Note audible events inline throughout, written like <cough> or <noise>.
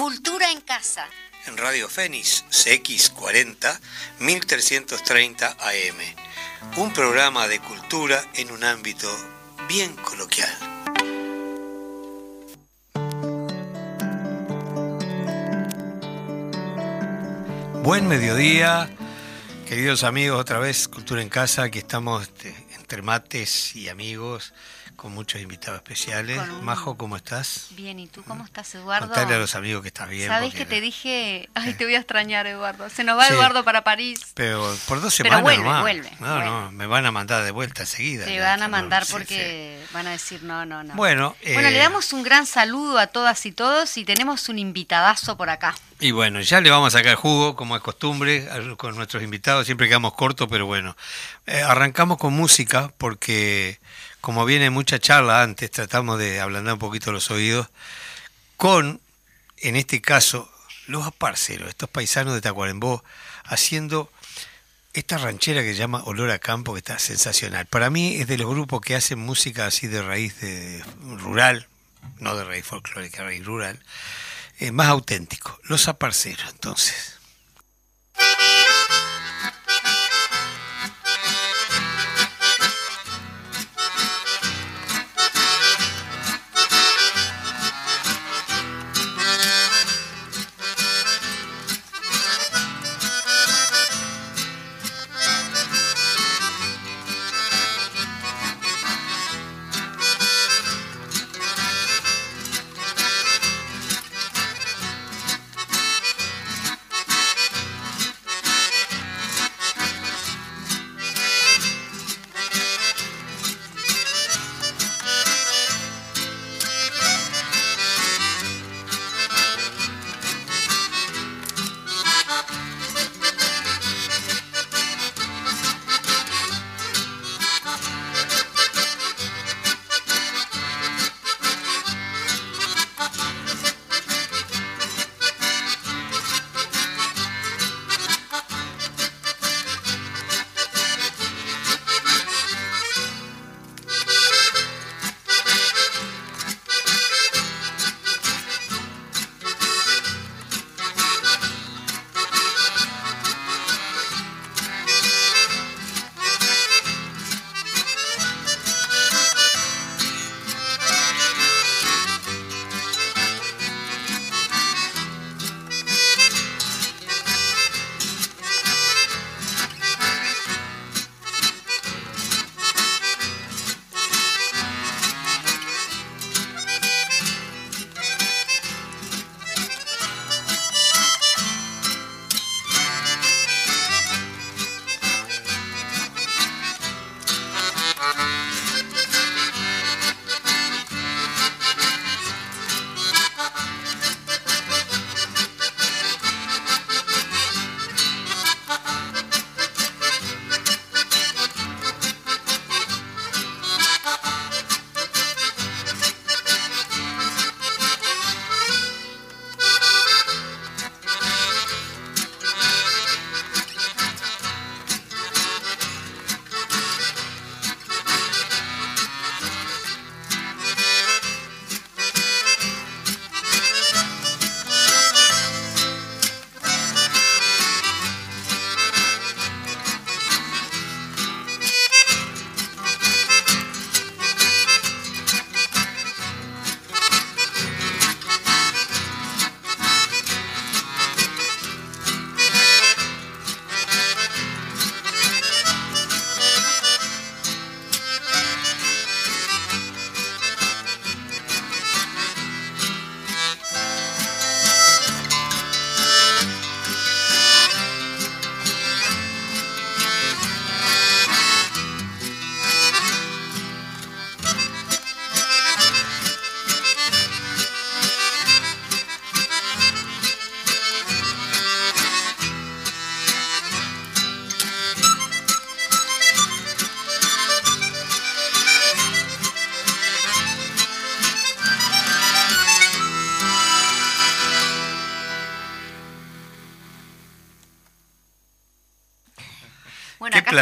Cultura en casa. En Radio Fénix CX40 1330 AM. Un programa de cultura en un ámbito bien coloquial. Buen mediodía, queridos amigos, otra vez Cultura en Casa, aquí estamos este, entre mates y amigos con muchos invitados especiales. Majo, ¿cómo estás? Bien, ¿y tú cómo estás, Eduardo? Contale a los amigos que estás bien. ¿Sabes que te dije? Ay, te voy a extrañar, Eduardo. Se nos va Eduardo para París. Pero por dos semanas Pero vuelve, vuelve. No, no, me van a mandar de vuelta enseguida. Te van a mandar porque van a decir no, no, no. Bueno, bueno, le eh, damos un gran saludo a todas y todos y tenemos un invitadazo por acá. Y bueno, ya le vamos a sacar jugo, como es costumbre, con nuestros invitados. Siempre quedamos cortos, pero bueno. Eh, arrancamos con música porque como viene mucha charla antes, tratamos de ablandar un poquito los oídos, con, en este caso, los aparceros, estos paisanos de Tacuarembó, haciendo esta ranchera que se llama Olor a Campo, que está sensacional. Para mí es de los grupos que hacen música así de raíz de, rural, no de raíz folclórica, raíz rural, eh, más auténtico. Los aparceros, entonces.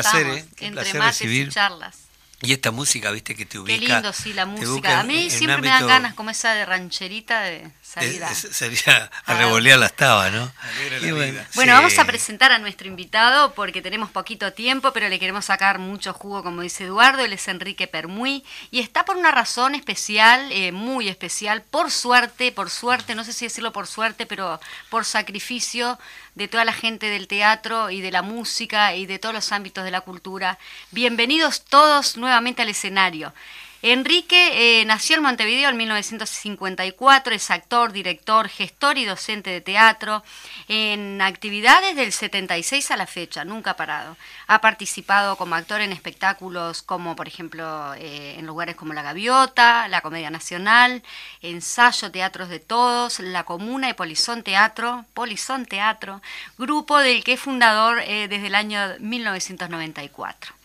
Placer, ¿eh? Entre recibir. charlas. Y esta música, viste, que te ubica. Qué lindo, sí, la música. A mí siempre me dan ganas, como esa de rancherita, de salir a, Sería a revolear las tabas, ¿no? Bueno, bueno vamos a presentar a nuestro invitado porque tenemos poquito tiempo, pero le queremos sacar mucho jugo, como dice Eduardo. Él es Enrique Permuy y está por una razón especial, eh, muy especial, por suerte, por suerte, no sé si decirlo por suerte, pero por sacrificio de toda la gente del teatro y de la música y de todos los ámbitos de la cultura. Bienvenidos todos nuevamente al escenario. Enrique eh, nació en Montevideo en 1954, es actor, director, gestor y docente de teatro, en actividades del 76 a la fecha, nunca ha parado. Ha participado como actor en espectáculos como, por ejemplo, eh, en lugares como La Gaviota, la Comedia Nacional, Ensayo Teatros de Todos, La Comuna y Polizón Teatro, Polizón Teatro, grupo del que es fundador eh, desde el año 1994.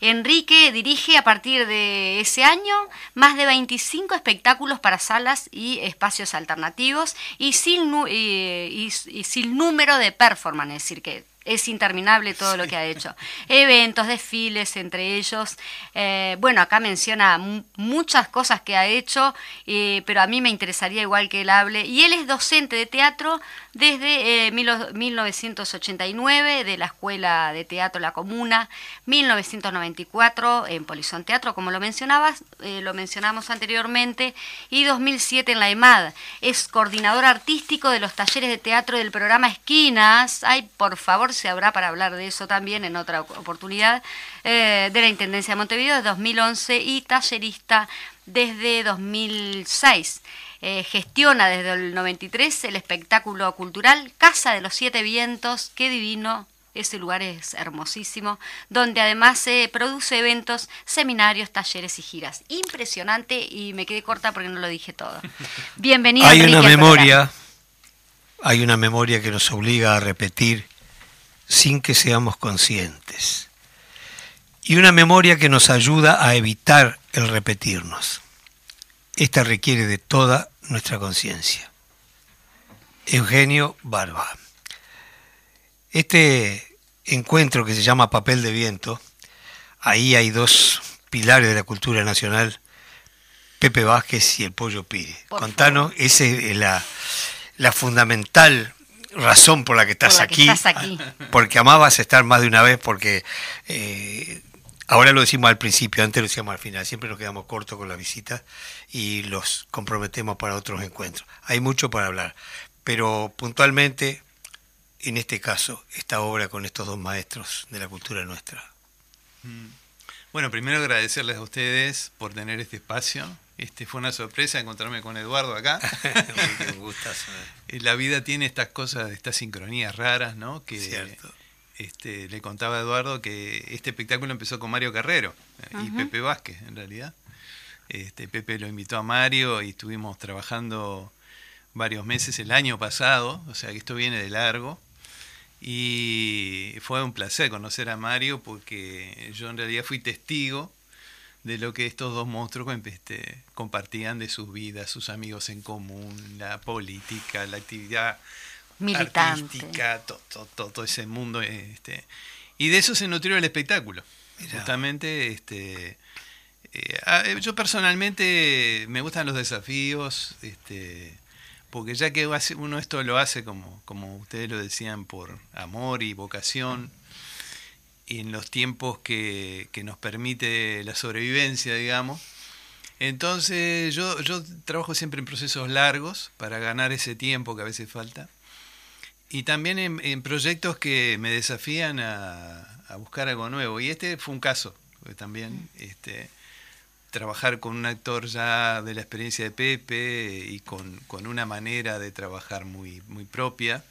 Enrique dirige a partir de ese año más de 25 espectáculos para salas y espacios alternativos y sin, y sin número de performance, es decir, que es interminable todo lo que ha hecho. Eventos, desfiles, entre ellos. Eh, bueno, acá menciona muchas cosas que ha hecho, eh, pero a mí me interesaría igual que él hable. Y él es docente de teatro desde 1989 eh, de la Escuela de Teatro La Comuna, 1994 en Polizón Teatro, como lo mencionabas, lo mencionamos anteriormente, y 2007 en la EMAD. Es coordinador artístico de los talleres de teatro del programa Esquinas. Ay, por favor, se habrá para hablar de eso también en otra oportunidad, eh, de la Intendencia de Montevideo de 2011 y tallerista desde 2006. Eh, gestiona desde el 93 el espectáculo cultural Casa de los Siete Vientos, qué divino, ese lugar es hermosísimo, donde además se produce eventos, seminarios, talleres y giras. Impresionante y me quedé corta porque no lo dije todo. <laughs> Bienvenido. Hay una memoria, hay una memoria que nos obliga a repetir sin que seamos conscientes. Y una memoria que nos ayuda a evitar el repetirnos. Esta requiere de toda nuestra conciencia. Eugenio Barba. Este encuentro que se llama Papel de Viento, ahí hay dos pilares de la cultura nacional, Pepe Vázquez y el Pollo Pire. Contanos, esa es la, la fundamental razón por la que estás, aquí, porque amabas estar más de una vez, porque eh, ahora lo decimos al principio, antes lo decíamos al final, siempre nos quedamos cortos con la visita y los comprometemos para otros encuentros. Hay mucho para hablar, pero puntualmente, en este caso, esta obra con estos dos maestros de la cultura nuestra. Mm. Bueno, primero agradecerles a ustedes por tener este espacio, este, fue una sorpresa encontrarme con Eduardo acá. <laughs> <laughs> la vida tiene estas cosas, estas sincronías raras, ¿no? Que Este, le contaba a Eduardo que este espectáculo empezó con Mario Carrero eh, y Pepe Vázquez, en realidad. Este, Pepe lo invitó a Mario y estuvimos trabajando varios meses el año pasado, o sea que esto viene de largo. Y fue un placer conocer a Mario porque yo en realidad fui testigo de lo que estos dos monstruos este, compartían de sus vidas, sus amigos en común, la política, la actividad artística, todo, todo, ese mundo. Este, y de eso se nutrió el espectáculo. Justamente, este, eh, yo personalmente me gustan los desafíos, este, porque ya que uno esto lo hace como, como ustedes lo decían, por amor y vocación, en los tiempos que, nos permite la sobrevivencia, digamos. Entonces yo, yo trabajo siempre en procesos largos para ganar ese tiempo que a veces falta. Y también en, proyectos que me desafían a, buscar algo nuevo. Y este fue un caso también. Este, trabajar con un actor ya de la experiencia de Pepe y con, con una manera de trabajar muy, muy propia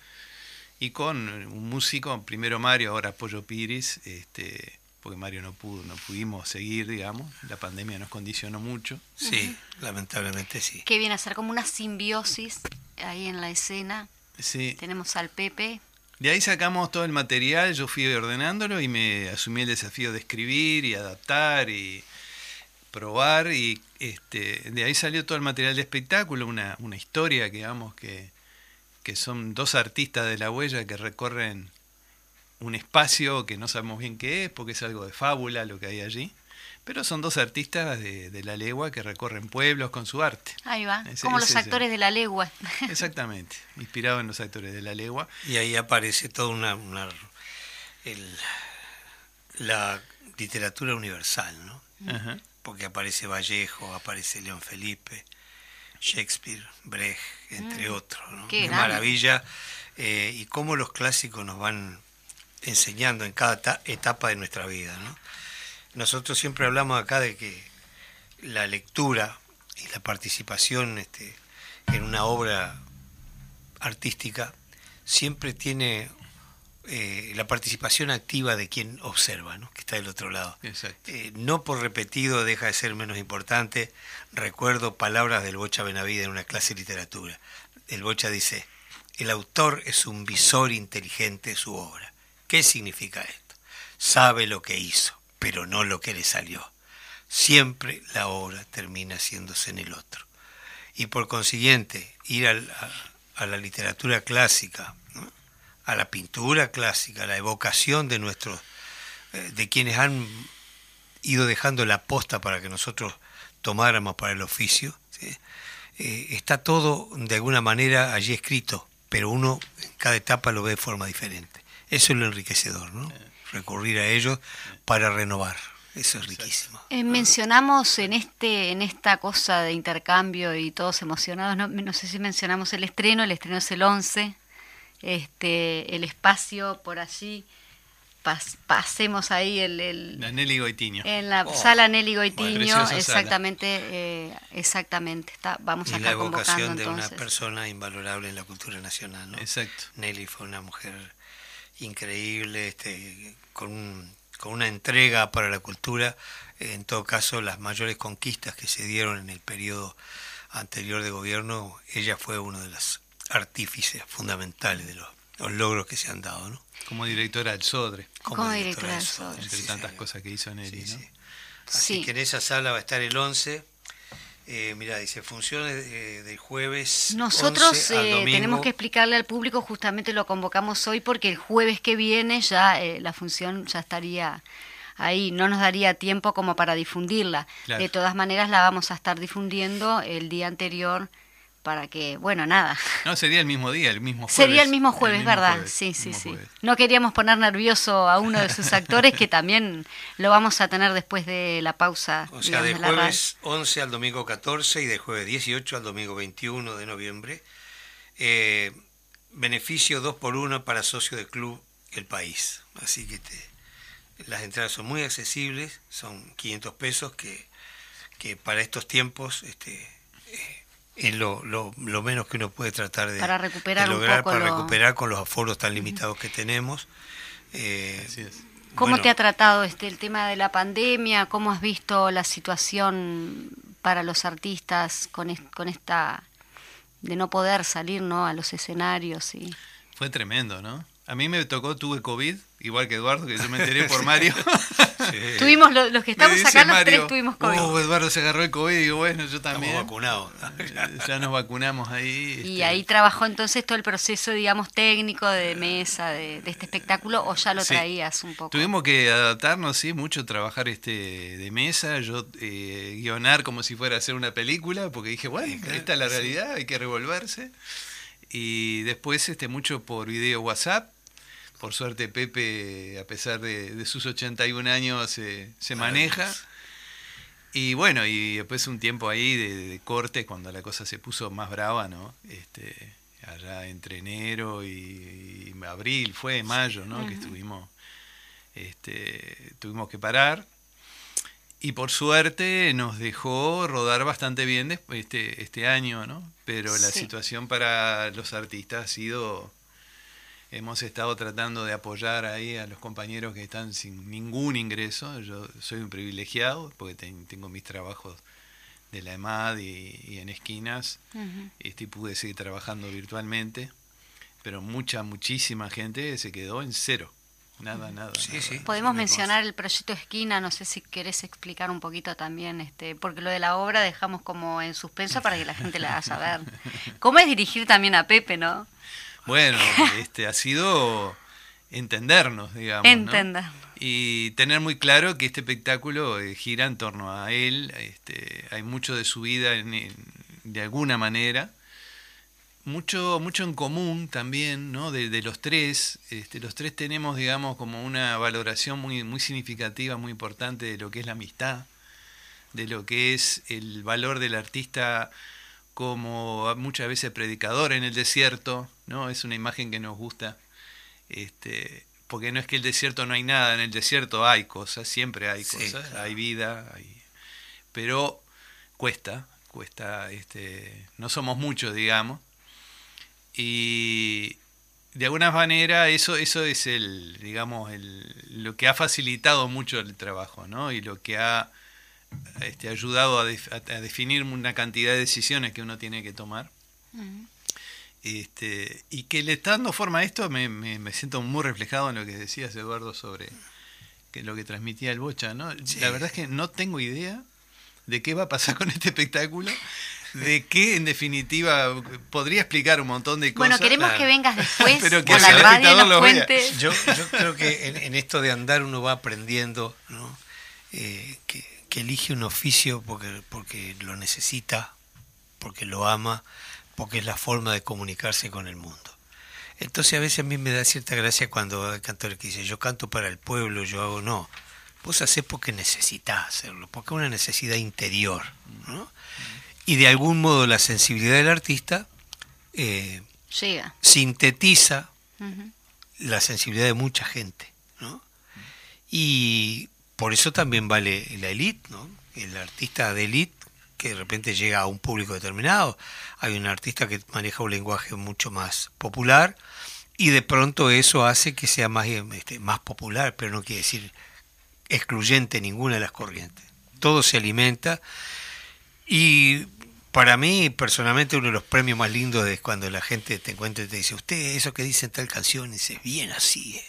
y con un músico, primero Mario, ahora Pollo Piris, este, porque Mario no pudo, no pudimos seguir, digamos, la pandemia nos condicionó mucho. Sí, lamentablemente sí. Que viene a ser como una simbiosis ahí en la escena. Sí. Tenemos al Pepe. De ahí sacamos todo el material, yo fui ordenándolo y me asumí el desafío de escribir y adaptar y probar y este, de ahí salió todo el material de espectáculo, una, una historia, digamos, que, que son dos artistas de la huella que recorren un espacio que no sabemos bien qué es, porque es algo de fábula lo que hay allí. Pero son dos artistas de, la legua que recorren pueblos con su arte. Ahí va, como los actores de la legua. Exactamente, inspirado en los actores de la legua. Y ahí aparece toda una, la literatura universal, ¿no? Porque aparece Vallejo, aparece León Felipe, Shakespeare, Brecht, entre mm. otros. ¿no? Qué, maravilla. Eh, y cómo los clásicos nos van enseñando en cada etapa de nuestra vida. ¿no? Nosotros siempre hablamos acá de que la lectura y la participación este, en una obra artística siempre tiene eh, la participación activa de quien observa, ¿no? que está del otro lado. Eh, no por repetido deja de ser menos importante. Recuerdo palabras del Bocha Benavide en una clase de literatura. El Bocha dice, el autor es un visor inteligente de su obra. ¿Qué significa esto? Sabe lo que hizo, pero no lo que le salió. Siempre la obra termina haciéndose en el otro. Y por consiguiente, ir a, la literatura clásica, a la pintura clásica, a la evocación de nuestros, eh, de quienes han ido dejando la posta para que nosotros tomáramos para el oficio, eh, está todo de alguna manera allí escrito, pero uno en cada etapa lo ve de forma diferente. Eso es lo enriquecedor, ¿no? Recurrir a ellos para renovar. Eso es riquísimo. Eh, mencionamos en este en esta cosa de intercambio y todos emocionados, no, no sé si mencionamos el estreno, el estreno es el 11, este, el espacio por allí, pasemos ahí el, el, la Nelly Goitiño. En la oh, sala Nelly Goitiño, exactamente, eh, exactamente. Está, vamos y a la evocación de una persona invalorable en la cultura nacional, ¿no? Exacto. Nelly fue una mujer increíble, este, con, con una entrega para la cultura. En todo caso, las mayores conquistas que se dieron en el periodo anterior de gobierno, ella fue uno de los artífices fundamentales de los, logros que se han dado. ¿no? Como directora del Sodre. Como, directora del Sodre. Entre tantas cosas que hizo Nelly. ¿no? Así que en esa sala va a estar el 11 eh, mira, dice, funciones de, del jueves. Nosotros eh, tenemos que explicarle al público, justamente lo convocamos hoy, porque el jueves que viene ya eh, la función ya estaría ahí, no nos daría tiempo como para difundirla. De todas maneras, la vamos a estar difundiendo el día anterior para que, bueno, nada. No, sería el mismo día, el mismo jueves. Sería el mismo jueves, ¿verdad? sí, sí, sí. No queríamos poner nervioso a uno de sus <laughs> actores, que también lo vamos a tener después de la pausa. O sea, de jueves 11 al domingo 14 y de jueves 18 al domingo 21 de noviembre. Eh, beneficio 2 por 1 para socio del club El País. Así que este, las entradas son muy accesibles, son 500 pesos que, que para estos tiempos... este es lo, lo, lo, menos que uno puede tratar de, para recuperar lograr para recuperar con los aforos tan limitados que tenemos. Eh, ¿Cómo te ha tratado este el tema de la pandemia? ¿Cómo has visto la situación para los artistas con, con esta de no poder salir ¿no? a los escenarios? Y... Fue tremendo, ¿no? A mí me tocó, tuve COVID, igual que Eduardo, que yo me enteré por <laughs> Mario. <laughs> Tuvimos, los, que estamos acá, los tres tuvimos COVID. Oh, Eduardo se agarró el COVID, y digo, bueno, yo también. Estamos vacunados. <laughs> ya nos vacunamos ahí. Y este. ahí trabajó entonces todo el proceso, digamos, técnico de mesa de, este espectáculo, o ya lo traías un poco. Tuvimos que adaptarnos, sí, mucho, trabajar este de mesa, yo eh, guionar como si fuera a hacer una película, porque dije, bueno, esta es la realidad, hay que revolverse. Y después este mucho por video WhatsApp por suerte Pepe, a pesar de, sus 81 años, se maneja. Y bueno, y después un tiempo ahí de, corte, cuando la cosa se puso más brava, ¿no? Este, allá entre enero y, abril, fue mayo, ¿no? Que estuvimos, este, tuvimos que parar. Y por suerte nos dejó rodar bastante bien este, este año, ¿no? Pero la situación para los artistas ha sido Hemos estado tratando de apoyar ahí a los compañeros que están sin ningún ingreso. Yo soy un privilegiado porque tengo mis trabajos de la EMAD y, en esquinas este, y pude seguir trabajando virtualmente. Pero mucha, muchísima gente se quedó en cero. Nada, nada. Podemos mencionar el proyecto Esquina, no sé si querés explicar un poquito también, este, porque lo de la obra dejamos como en suspenso para que la gente la haga saber. <laughs> ¿Cómo es dirigir también a Pepe, no? Bueno, este ha sido entendernos, digamos. Entendernos. Y tener muy claro que este espectáculo eh, gira en torno a él, este, hay mucho de su vida de alguna manera, mucho, mucho en común también, ¿no? De, los tres, este, los tres tenemos, digamos, como una valoración muy, muy significativa, muy importante de lo que es la amistad, de lo que es el valor del artista como muchas veces predicador en el desierto, ¿no? Es una imagen que nos gusta. Este, porque no es que el desierto no hay nada, en el desierto hay cosas, siempre hay cosas, hay vida, pero cuesta, cuesta, este, no somos muchos, digamos, y de alguna manera eso, eso es el, digamos, el, lo que ha facilitado mucho el trabajo, ¿no? Y lo que ha este, ayudado a, definir una cantidad de decisiones que uno tiene que tomar. Este, y que le está dando forma a esto, me, me, siento muy reflejado en lo que decías, Eduardo, sobre que lo que transmitía el Bocha. ¿no? La verdad es que no tengo idea de qué va a pasar <laughs> con este espectáculo, de qué en definitiva podría explicar un montón de cosas. Bueno, queremos que vengas después <laughs> Pero que la radio nos cuente. Yo, yo, creo que en, esto de andar uno va aprendiendo ¿no? Eh, que, que, elige un oficio porque, porque lo necesita, porque lo ama porque es la forma de comunicarse con el mundo. Entonces a veces a mí me da cierta gracia cuando hay cantores que dicen, yo canto para el pueblo, yo hago, no, vos haces porque necesitas hacerlo, porque es una necesidad interior. ¿no? Y de algún modo la sensibilidad del artista eh, sintetiza la sensibilidad de mucha gente. ¿no? Y por eso también vale la élite, ¿no? el artista de élite que de repente llega a un público determinado. Hay un artista que maneja un lenguaje mucho más popular y de pronto eso hace que sea más, este, más popular, pero no quiere decir excluyente ninguna de las corrientes. Todo se alimenta y para mí personalmente uno de los premios más lindos es cuando la gente te encuentra y te dice, usted eso que dice en tal canción, dice, bien así. Eh".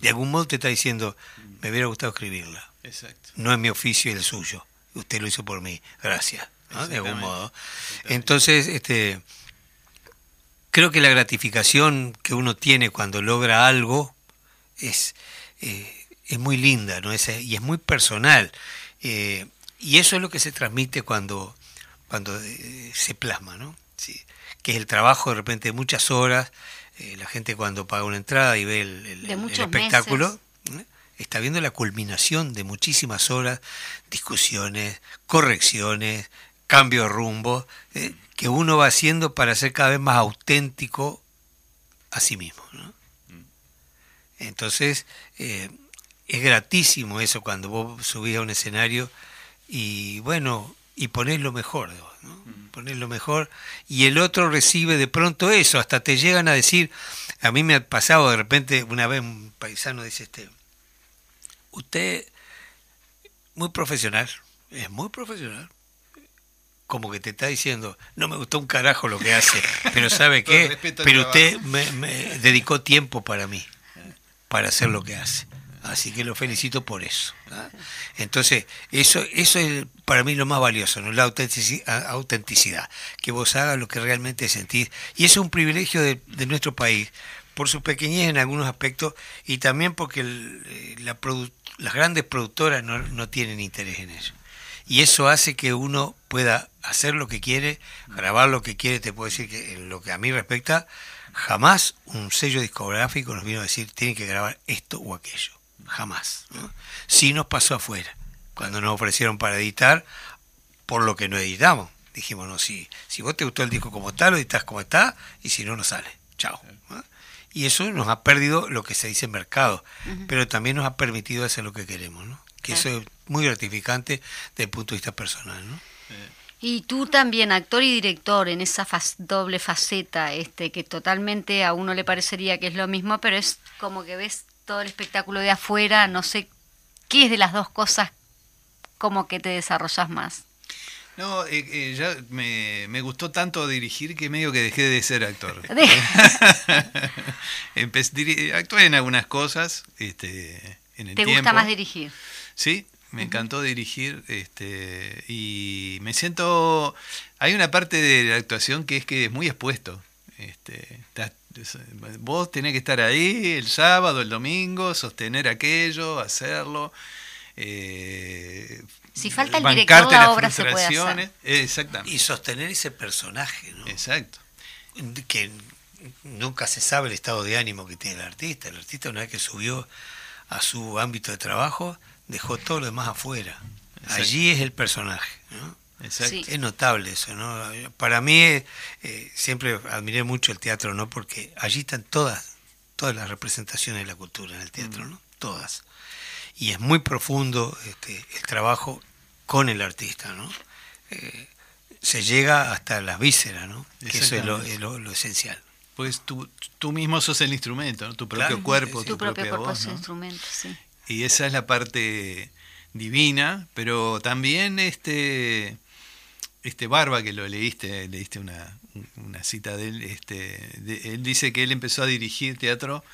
De algún modo te está diciendo, me hubiera gustado escribirla. Exacto. No es mi oficio y el suyo usted lo hizo por mí, gracias, de algún modo. Entonces, este, creo que la gratificación que uno tiene cuando logra algo es, eh, es muy linda ¿no? es, y es muy personal. Eh, y eso es lo que se transmite cuando, cuando eh, se plasma, ¿no? Sí. que es el trabajo de repente de muchas horas, la gente cuando paga una entrada y ve el, espectáculo está viendo la culminación de muchísimas horas, discusiones, correcciones, cambio de rumbo, eh, que uno va haciendo para ser cada vez más auténtico a sí mismo. Entonces, eh, es gratísimo eso cuando vos subís a un escenario y bueno, y ponés lo mejor de vos, ¿no? ponés lo mejor y el otro recibe de pronto eso, hasta te llegan a decir, a mí me ha pasado de repente, una vez un paisano dice este, usted muy profesional, es muy profesional. Como que te está diciendo, no me gustó un carajo lo que hace, pero ¿sabe <laughs> qué? Pero usted me, dedicó tiempo para mí, para hacer lo que hace. Así que lo felicito por eso. ¿ah? Entonces, eso, eso es para mí lo más valioso, ¿no? la autenticidad, que vos hagas lo que realmente sentís. Y eso es un privilegio de, de nuestro país, por su pequeñez en algunos aspectos y también porque eh, la las grandes productoras no, no, tienen interés en eso. Y eso hace que uno pueda hacer lo que quiere, grabar lo que quiere. Te puedo decir que en lo que a mí respecta, jamás un sello discográfico nos vino a decir tienen que grabar esto o aquello. Jamás. ¿no? Sí nos pasó afuera. Cuando nos ofrecieron para editar, por lo que no editamos. Dijimos, no, si, si vos te gustó el disco como está, lo editas como está, y si no, no sale. Chao y eso nos ha perdido lo que se dice mercado, pero también nos ha permitido hacer lo que queremos, ¿no? Que eso es muy gratificante desde el punto de vista personal, ¿no? Y tú también, actor y director, en esa doble faceta, este, que totalmente a uno le parecería que es lo mismo, pero es como que ves todo el espectáculo de afuera, no sé qué es de las dos cosas como que te desarrollas más. No, eh, eh, ya me, me, gustó tanto dirigir que medio que dejé de ser actor. <laughs> <laughs> actué en algunas cosas. Este, en el ¿Te gusta más dirigir? Sí, me encantó dirigir este, y me siento... Hay una parte de la actuación que es que es muy expuesto. Este, vos tenés que estar ahí el sábado, el domingo, sostener aquello, hacerlo. Eh, si falta el director, la obra se puede hacer. Exactamente. Y sostener ese personaje, ¿no? Exacto. Que nunca se sabe el estado de ánimo que tiene el artista. El artista una vez que subió a su ámbito de trabajo, dejó todo lo demás afuera. Allí es el personaje. ¿no? Es notable eso, ¿no? Para mí eh, siempre admiré mucho el teatro, ¿no? Porque allí están todas, todas las representaciones de la cultura en el teatro, mm. ¿no? Todas. Y es muy profundo este, el trabajo con el artista, ¿no? Eh, se llega hasta las vísceras, ¿no? Que eso es lo, esencial. Pues tú, tú mismo sos el instrumento, ¿no? Tu propio cuerpo, tu, propio cuerpo es instrumento, sí. Y esa es la parte divina, pero también este este Barba, que lo leíste, leíste una, una cita de él, este, él dice que él empezó a dirigir teatro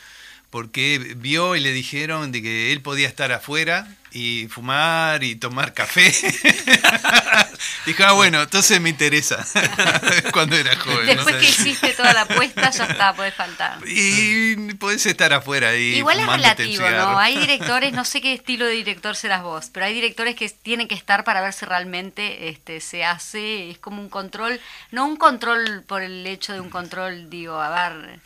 porque vio y le dijeron de que él podía estar afuera y fumar y tomar café. <laughs> Dijo, ah, bueno, entonces me interesa <laughs> cuando era joven. Después que hiciste toda la apuesta, ya está, puedes faltar. Y puedes estar afuera ahí. Igual es relativo, ¿no? Hay <laughs> directores, no sé qué estilo de director serás vos, pero hay directores que tienen que estar para ver si realmente este, se hace, es como un control, no un control por el hecho de un control, digo, a ver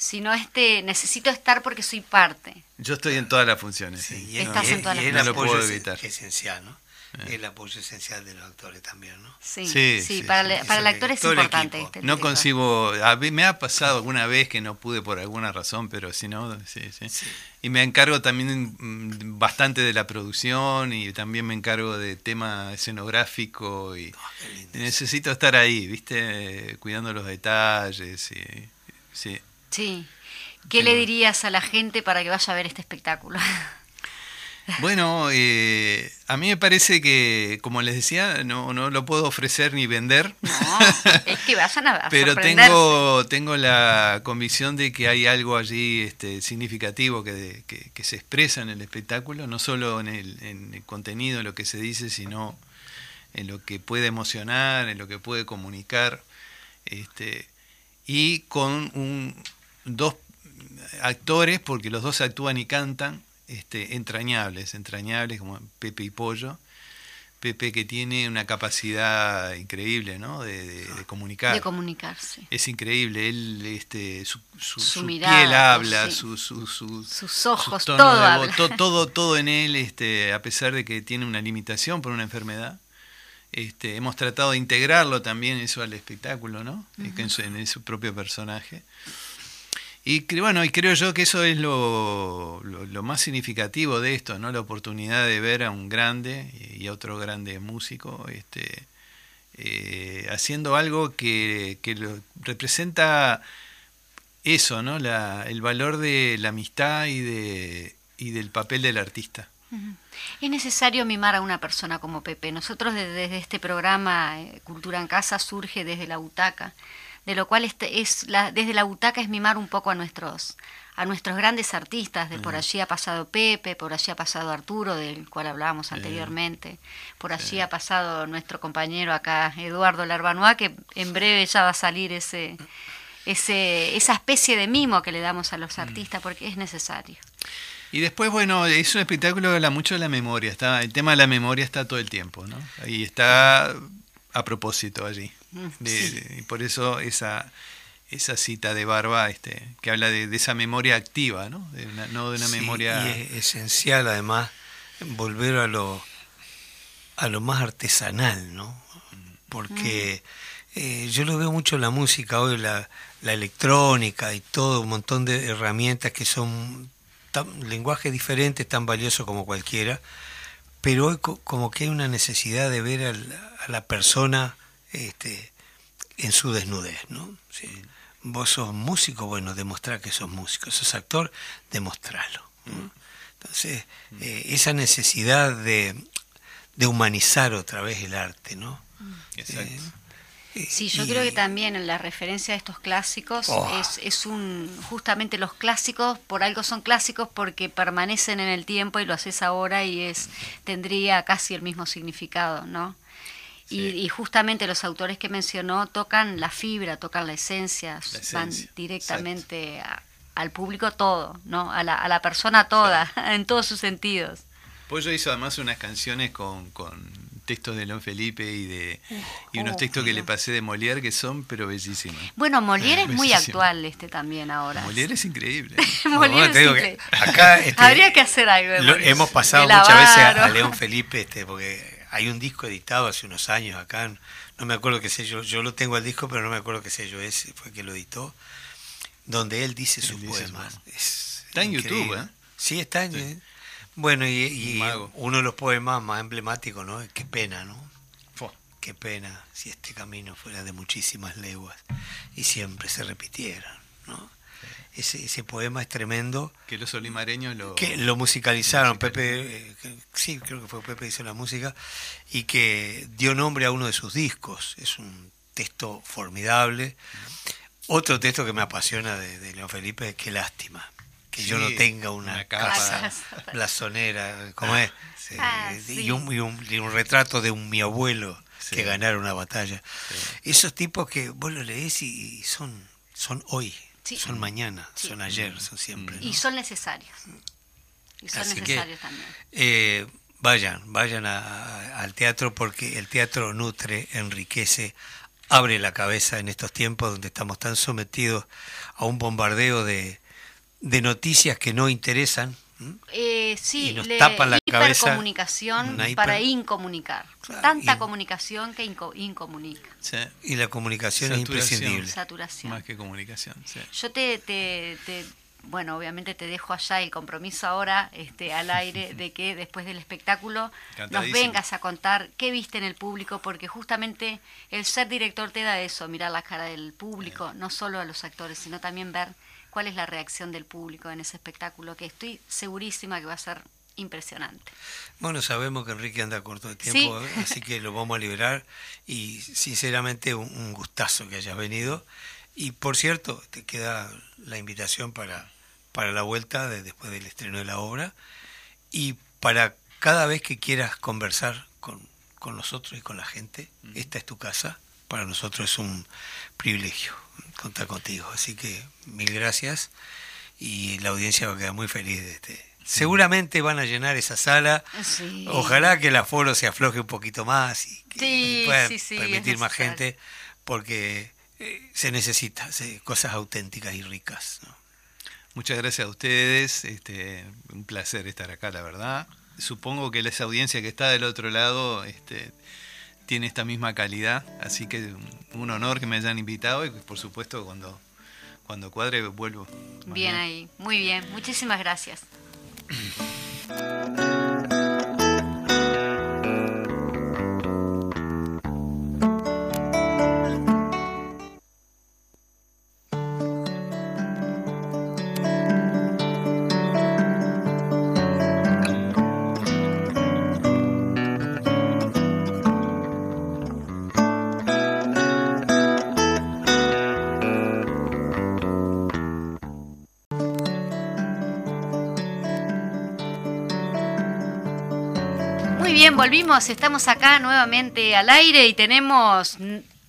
sino este necesito estar porque soy parte. Yo estoy en todas las funciones. Sí, y Estás en todas las funciones. lo puedo evitar. esencial, ¿no? Eh. El apoyo esencial de los actores también, ¿no? Sí, sí, para, para el actor es importante. Este no concibo, a mí me ha pasado alguna vez que no pude por alguna razón, pero si no, sí, sí. Y me encargo también mm, bastante de la producción y también me encargo de tema escenográfico y necesito estar ahí, ¿viste? Cuidando los detalles y sí. Sí. ¿Qué le dirías a la gente para que vaya a ver este espectáculo? <laughs> Bueno, eh, a mí me parece que, como les decía, no, no lo puedo ofrecer ni vender. No, <laughs> es que vayan a, Pero tengo, tengo la convicción de que hay algo allí este, significativo que, que, se expresa en el espectáculo, no solo en el, en el contenido, en lo que se dice, sino en lo que puede emocionar, en lo que puede comunicar. Este, y con un, dos actores, porque los dos actúan y cantan, este, entrañables, entrañables como Pepe y Pollo. Pepe que tiene una capacidad increíble, ¿no? De, comunicar. De comunicarse. Es increíble. Él, este, su, su, piel habla, su, sus ojos, todo, todo, todo, en él, este, a pesar de que tiene una limitación por una enfermedad. Este, hemos tratado de integrarlo también eso al espectáculo, ¿no? en, su, en, su, propio personaje. Y bueno, y creo yo que eso es lo, lo, más significativo de esto, ¿no? La oportunidad de ver a un grande y a otro grande músico este, eh, haciendo algo que, representa eso, ¿no? La, el valor de la amistad y, de, y del papel del artista. Es necesario mimar a una persona como Pepe. Nosotros desde, este programa eh, Cultura en Casa surge desde la butaca de lo cual este es la, desde la butaca es mimar un poco a nuestros a nuestros grandes artistas, de por allí ha pasado Pepe, por allí ha pasado Arturo, del cual hablábamos anteriormente, por allí ha pasado nuestro compañero acá, Eduardo Larbanois, que en breve ya va a salir ese, ese, esa especie de mimo que le damos a los mm. artistas, porque es necesario. Y después, bueno, es un espectáculo que habla mucho de la memoria, está, el tema de la memoria está todo el tiempo, ¿no? Y está a propósito allí. Y por eso esa, esa cita de Barba este, que habla de, esa memoria activa, ¿no? De no de una memoria... Y es esencial además volver a lo, a lo más artesanal, ¿no? Porque eh, yo lo veo mucho en la música hoy, la, la electrónica y todo, un montón de herramientas que son tan, lenguajes diferentes, tan valiosos como cualquiera, pero hoy como que hay una necesidad de ver a la, persona este, en su desnudez, ¿no? Vos sos músico, bueno, demostrar que sos músico, sos actor, demostrarlo. Entonces, eh, esa necesidad de, de, humanizar otra vez el arte, ¿no? Exacto. Eh, Sí, yo creo que también en la referencia de estos clásicos oh. es, es, un justamente los clásicos por algo son clásicos porque permanecen en el tiempo y lo haces ahora y es tendría casi el mismo significado, ¿no? Y, justamente los autores que mencionó tocan la fibra, tocan la esencia, van directamente al público todo, ¿no? A la, a la persona toda, <laughs> en todos sus sentidos. Pollo hizo además unas canciones con, textos de León Felipe y de y unos textos que le pasé de Molière que son pero bellísimos. Bueno, Molière es muy actual este también ahora. Molière es increíble. <laughs> Molière es increíble. acá este, habría que hacer algo. hemos pasado muchas veces a, León Felipe este porque hay un disco editado hace unos años acá, no me acuerdo qué sello, yo lo tengo el disco pero no me acuerdo qué sello es, fue que lo editó, donde él dice sus poemas. está en YouTube, ¿eh? Sí, está en bueno, y, uno de los poemas más emblemáticos, ¿no? Qué pena, ¿no? Qué pena si este camino fuera de muchísimas leguas y siempre se repitieran, ¿no? Ese, ese poema es tremendo. Que los olimareños lo... Que lo musicalizaron, Pepe, eh, sí, creo que fue Pepe hizo la música, y que dio nombre a uno de sus discos. Es un texto formidable. Otro texto que me apasiona de, de León Felipe es Qué lástima que yo no tenga una, casa <laughs> blasonera, como es, ah, y, un, y, un, retrato de un mi abuelo que ganara una batalla. Esos tipos que vos lo lees y, son, son hoy, son mañana, son ayer, son siempre. Y son necesarios. Y son necesarios también. Eh, vayan, vayan al teatro porque el teatro nutre, enriquece, abre la cabeza en estos tiempos donde estamos tan sometidos a un bombardeo de, de noticias que no interesan. Eh, sí, y nos tapan la hipercomunicación para incomunicar. Tanta comunicación que incomunica. Y la comunicación es imprescindible. Saturación. Más que comunicación. Yo te, te, bueno, obviamente te dejo allá el compromiso ahora, este, al aire, de que después del espectáculo nos vengas a contar qué viste en el público, porque justamente el ser director te da eso, mirar la cara del público, no solo a los actores, sino también ver cuál es la reacción del público en ese espectáculo, que estoy segurísima que va a ser impresionante. Bueno, sabemos que Enrique anda corto de tiempo, ¿eh? así que lo vamos a liberar y sinceramente un, gustazo que hayas venido. Y por cierto, te queda la invitación para, para la vuelta de, después del estreno de la obra y para cada vez que quieras conversar con, con nosotros y con la gente, esta es tu casa, para nosotros es un privilegio contar contigo. Así que mil gracias y la audiencia va a quedar muy feliz de este. Seguramente van a llenar esa sala. Ojalá que el aforo se afloje un poquito más y, que pueda permitir más gente, porque eh, se necesita cosas auténticas y ricas. Muchas gracias a ustedes. Este, un placer estar acá, la verdad. Supongo que esa audiencia que está del otro lado este, tiene esta misma calidad, así que un honor que me hayan invitado y por supuesto cuando, cuando cuadre vuelvo. Bien ahí, muy bien, muchísimas gracias. <clears throat> volvimos, estamos acá nuevamente al aire y tenemos,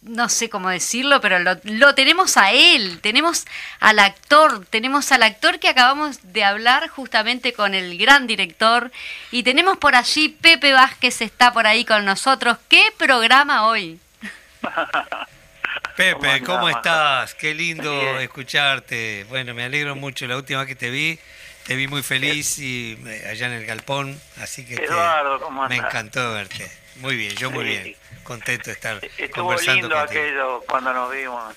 no sé cómo decirlo, pero lo, tenemos a él, tenemos al actor, tenemos al actor que acabamos de hablar justamente con el gran director y tenemos por allí Pepe Vázquez está por ahí con nosotros. ¿Qué programa hoy? <laughs> Pepe, ¿cómo estás? Qué lindo escucharte. Bueno, me alegro mucho. La última que te vi te vi muy feliz y eh, allá en el galpón, así que me encantó verte. Muy bien, yo muy bien, contento de estar Estuvo conversando lindo aquello cuando nos vimos.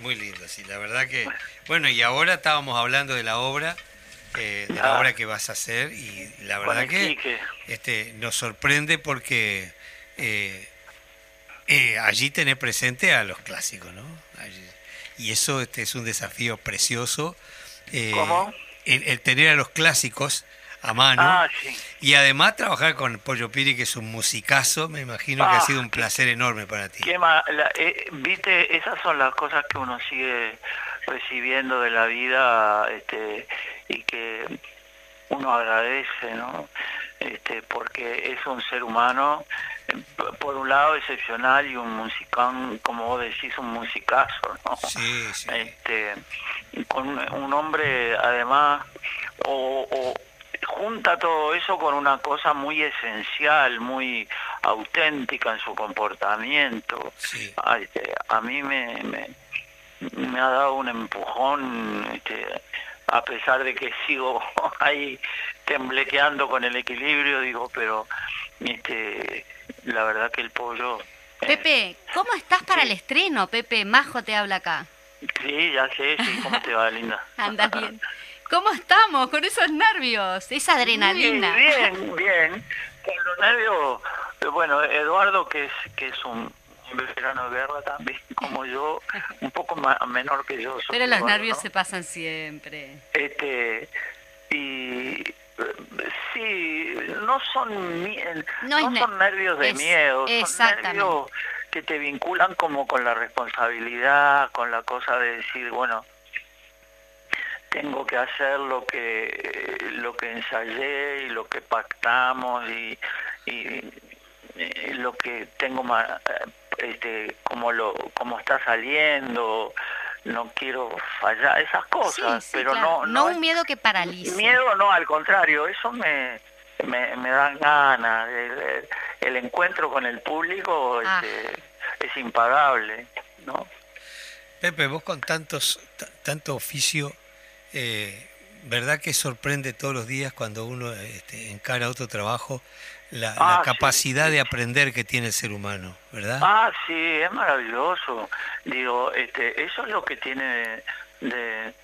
Muy lindo, sí, la verdad que... Bueno, y ahora estábamos hablando de la obra, eh, de la ah. obra que vas a hacer, y la verdad que este, nos sorprende porque eh, allí tenés presente a los clásicos, ¿no? y eso este, es un desafío precioso. ¿Cómo? El, tener a los clásicos a mano. Ah, y además trabajar con Pollo Piri, que es un musicazo, me imagino que ha ah, sido un placer enorme para ti. Eh, Viste, esas son las cosas que uno sigue recibiendo de la vida este, y que uno agradece, ¿no? Este, porque es un ser humano por un lado excepcional y un musicán, como vos decís, un musicazo, ¿no? Sí, sí. Este, con un hombre además, o, junta todo eso con una cosa muy esencial, muy auténtica en su comportamiento. Sí. Este, a mí me, me, me, ha dado un empujón, este, a pesar de que sigo <laughs> ahí temblequeando con el equilibrio, digo, pero este, la verdad que el pollo... Eh, Pepe, ¿cómo estás para el estreno? Pepe, Majo te habla acá. Sí, ya sé, sí, ¿cómo te va, linda? <laughs> Andas bien. ¿Cómo estamos con esos nervios, esa adrenalina? Bien, bien, Con los nervios, bueno, Eduardo, que es, que es un, veterano de guerra también, <laughs> como yo, un poco más, menor que yo. Pero los nervios se pasan siempre. Este, y sí, no son, no, son nervios de miedo, son nervios que te vinculan como con la responsabilidad, con la cosa de decir, bueno, tengo que hacer lo que lo que ensayé y lo que pactamos y, y, lo que tengo más este como lo como está saliendo no quiero fallar, esas cosas, pero no, no... un miedo que paralice. Miedo no, al contrario, eso me, me, me dan ganas. El, encuentro con el público ah. este, es impagable, ¿no? Pepe, vos con tantos tanto oficio, eh, ¿verdad que sorprende todos los días cuando uno este, encara otro trabajo la, ah, capacidad de aprender que tiene el ser humano, ¿verdad? Ah, sí, es maravilloso. Digo, este, eso es lo que tiene de...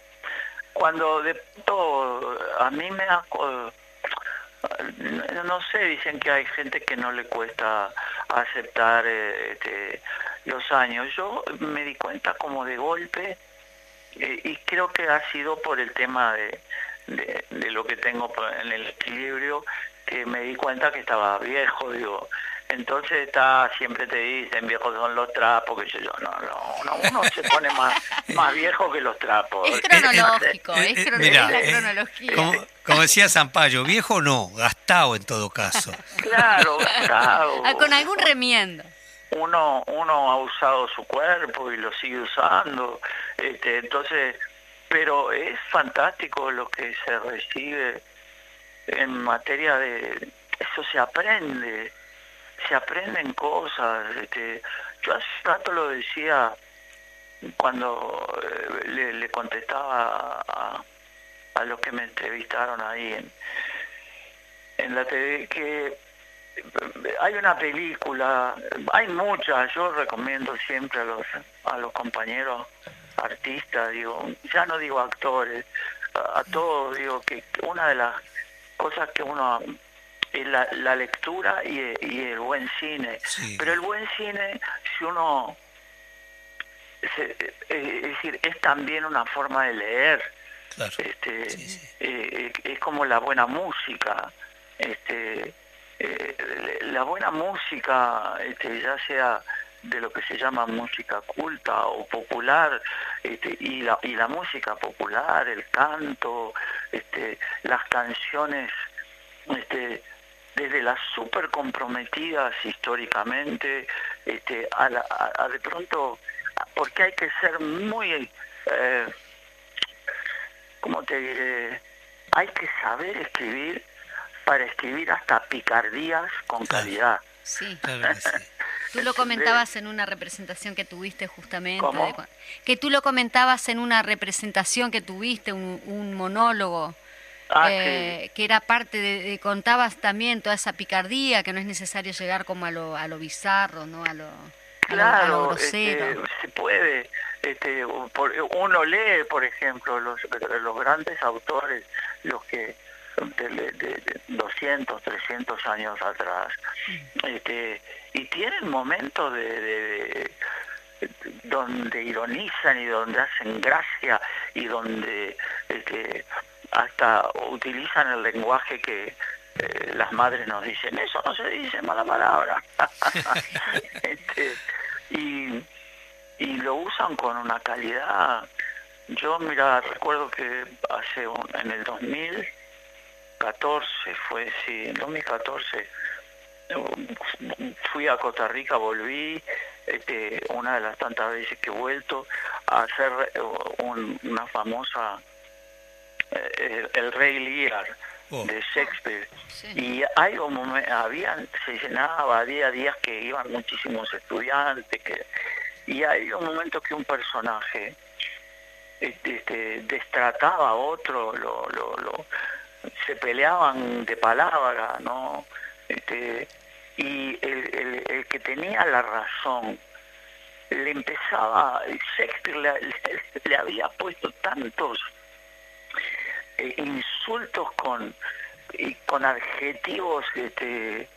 Cuando de todo, a mí me da... No sé, dicen que hay gente que no le cuesta aceptar eh, este, los años. Yo me di cuenta como de golpe eh, y creo que ha sido por el tema de, de, lo que tengo en el equilibrio que me di cuenta que estaba viejo, digo. Entonces está, siempre te dicen, viejos son los trapos, que yo, no, no, uno se pone más, <laughs> más viejo que los trapos. Es cronológico, eh, eh, es, eh, cronología. Como, como, decía Zampayo, viejo no, gastado en todo caso. <laughs> Claro, gastado. Ah, con algún remiendo. Uno, uno ha usado su cuerpo y lo sigue usando, este, entonces, pero es fantástico lo que se recibe en materia de eso se aprende, se aprenden cosas. Este, yo hace rato lo decía cuando eh, le, contestaba a, a, los que me entrevistaron ahí en, en la TV que eh, hay una película, hay muchas, yo recomiendo siempre a los a los compañeros artistas, digo, ya no digo actores, a todos digo que una de las cosas que uno es la, la lectura y, el buen cine. Pero el buen cine, si uno, eh, es decir, es también una forma de leer. Este, eh, es como la buena música. Este, eh, la buena música, este, ya sea de lo que se llama música culta o popular este, y, la, y la música popular, el canto, este, las canciones este, desde las súper comprometidas históricamente este, a, a, de pronto, porque hay que ser muy, eh, ¿cómo te diré? Hay que saber escribir para escribir hasta picardías con calidad. Sí. <laughs> Tú lo <laughs> comentabas en una representación que tuviste justamente. que tú lo comentabas en una representación que tuviste, un, monólogo. Ah, eh, que era parte de, contabas también toda esa picardía, que no es necesario llegar como a lo, a lo bizarro, ¿no? A lo, claro, este, se puede. Este, uno lee, por ejemplo, los, los grandes autores, los que de, 200, 300 años atrás. Este, y tienen momentos de, donde ironizan y donde hacen gracia y donde este, hasta utilizan el lenguaje que eh, las madres nos dicen, eso no se dice mala palabra. <laughs> este, y, y lo usan con una calidad. Yo, mira, recuerdo que hace en el 2000 2014 fue, sí, en 2014 fui a Costa Rica, volví, este, una de las tantas veces que he vuelto a hacer una famosa eh, el, Rey Lear oh. de Shakespeare y hay un había se llenaba había días que iban muchísimos estudiantes que y hay un momento que un personaje este, este, destrataba a otro lo, lo, lo, se peleaban de palabra no este, y el, el, que tenía la razón le empezaba, Shakespeare le, <laughs> había puesto tantos eh, insultos con, con adjetivos este,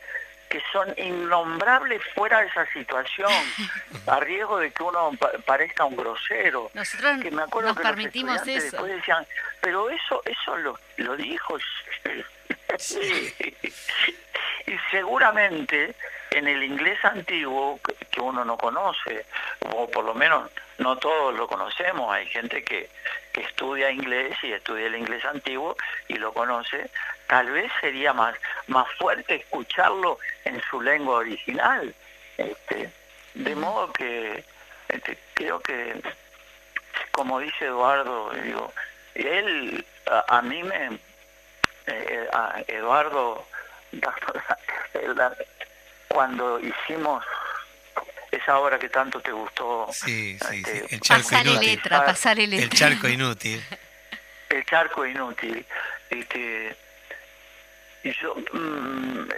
que son innombrables fuera de esa situación, <laughs> a riesgo de que uno parezca un grosero. Nosotros que me acuerdo nos permitimos eso. Después decían, pero eso, eso lo, lo dijo. <laughs> y seguramente en el inglés antiguo que uno no conoce, o por lo menos no todos lo conocemos, hay gente que, que estudia inglés y estudia el inglés antiguo y lo conoce, tal vez sería más, más fuerte escucharlo en su lengua original. Este, de modo que este, creo que, como dice Eduardo, digo, él a, mí me, eh, a Eduardo, <laughs> cuando hicimos esa obra que tanto te gustó. Sí, sí, este, El charco inútil. Letra, pasale letra. El charco inútil. El charco inútil. Este, y yo, mm,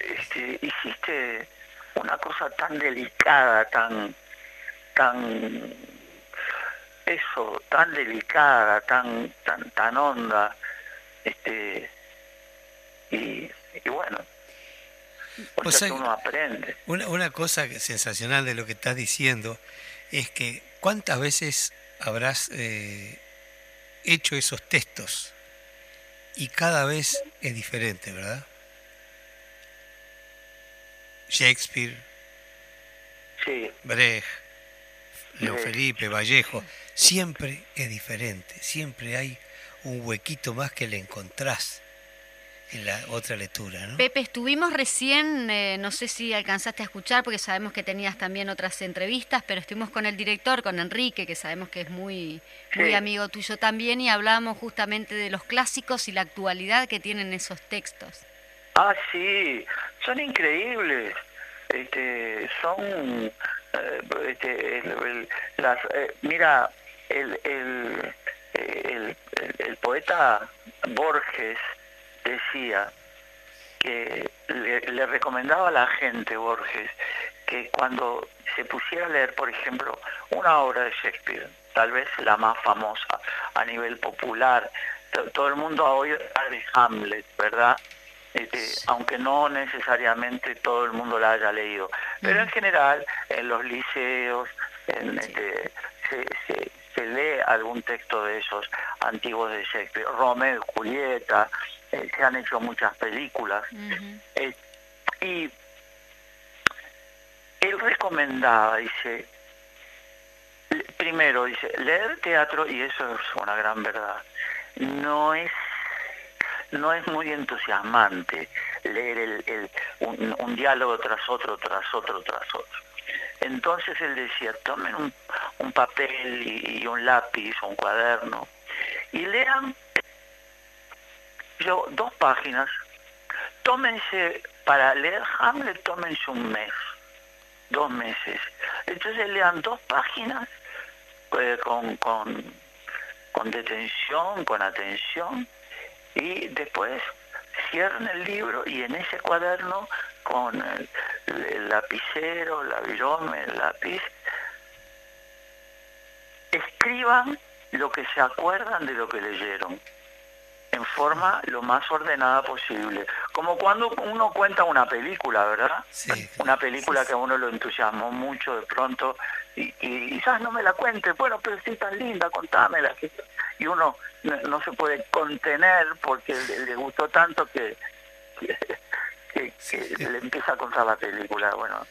este, hiciste una cosa tan delicada, tan, tan, eso, tan delicada, tan, tan, tan honda, este, y, y bueno, uno aprende. Una, una cosa sensacional de lo que estás diciendo es que cuántas veces habrás eh, hecho esos textos y cada vez es diferente, ¿verdad? Shakespeare, sí. Brecht, Leo Felipe, Vallejo, siempre es diferente, siempre hay un huequito más que le encontrás en la otra lectura. ¿no? Pepe, estuvimos recién, eh, no sé si alcanzaste a escuchar porque sabemos que tenías también otras entrevistas, pero estuvimos con el director, con Enrique, que sabemos que es muy, muy amigo tuyo también, y hablamos justamente de los clásicos y la actualidad que tienen esos textos. Ah, sí, son increíbles. Este, son, eh, este, las, eh, mira, el, el, el, el poeta Borges, decía que le, recomendaba a la gente, Borges, que cuando se pusiera a leer, por ejemplo, una obra de Shakespeare, tal vez la más famosa a nivel popular, todo el mundo ha oído de Hamlet, ¿verdad? Este, aunque no necesariamente todo el mundo la haya leído, pero en general en los liceos este, se, se, lee algún texto de esos antiguos de Shakespeare, Romeo y Julieta, eh, se han hecho muchas películas. Eh, y él recomendaba, dice, primero, dice, leer teatro, y eso es una gran verdad, no es no es muy entusiasmante leer el, un, diálogo tras otro, tras otro, tras otro. Entonces él decía, tomen un, un papel y, un lápiz o un cuaderno y lean yo, dos páginas, tómense, para leer Hamlet, tómense un mes, dos meses. Entonces lean dos páginas pues, con, con, con detención, con atención, y después cierren el libro y en ese cuaderno con el, el lapicero, la virome, el lápiz, escriban lo que se acuerdan de lo que leyeron en forma lo más ordenada posible. Como cuando uno cuenta una película, ¿verdad? Una película que a uno lo entusiasmó mucho de pronto y, quizás no me la cuente, bueno, pero sí tan linda, contámela. Y uno no, se puede contener porque le, gustó tanto que, que, le empieza a contar la película. Bueno,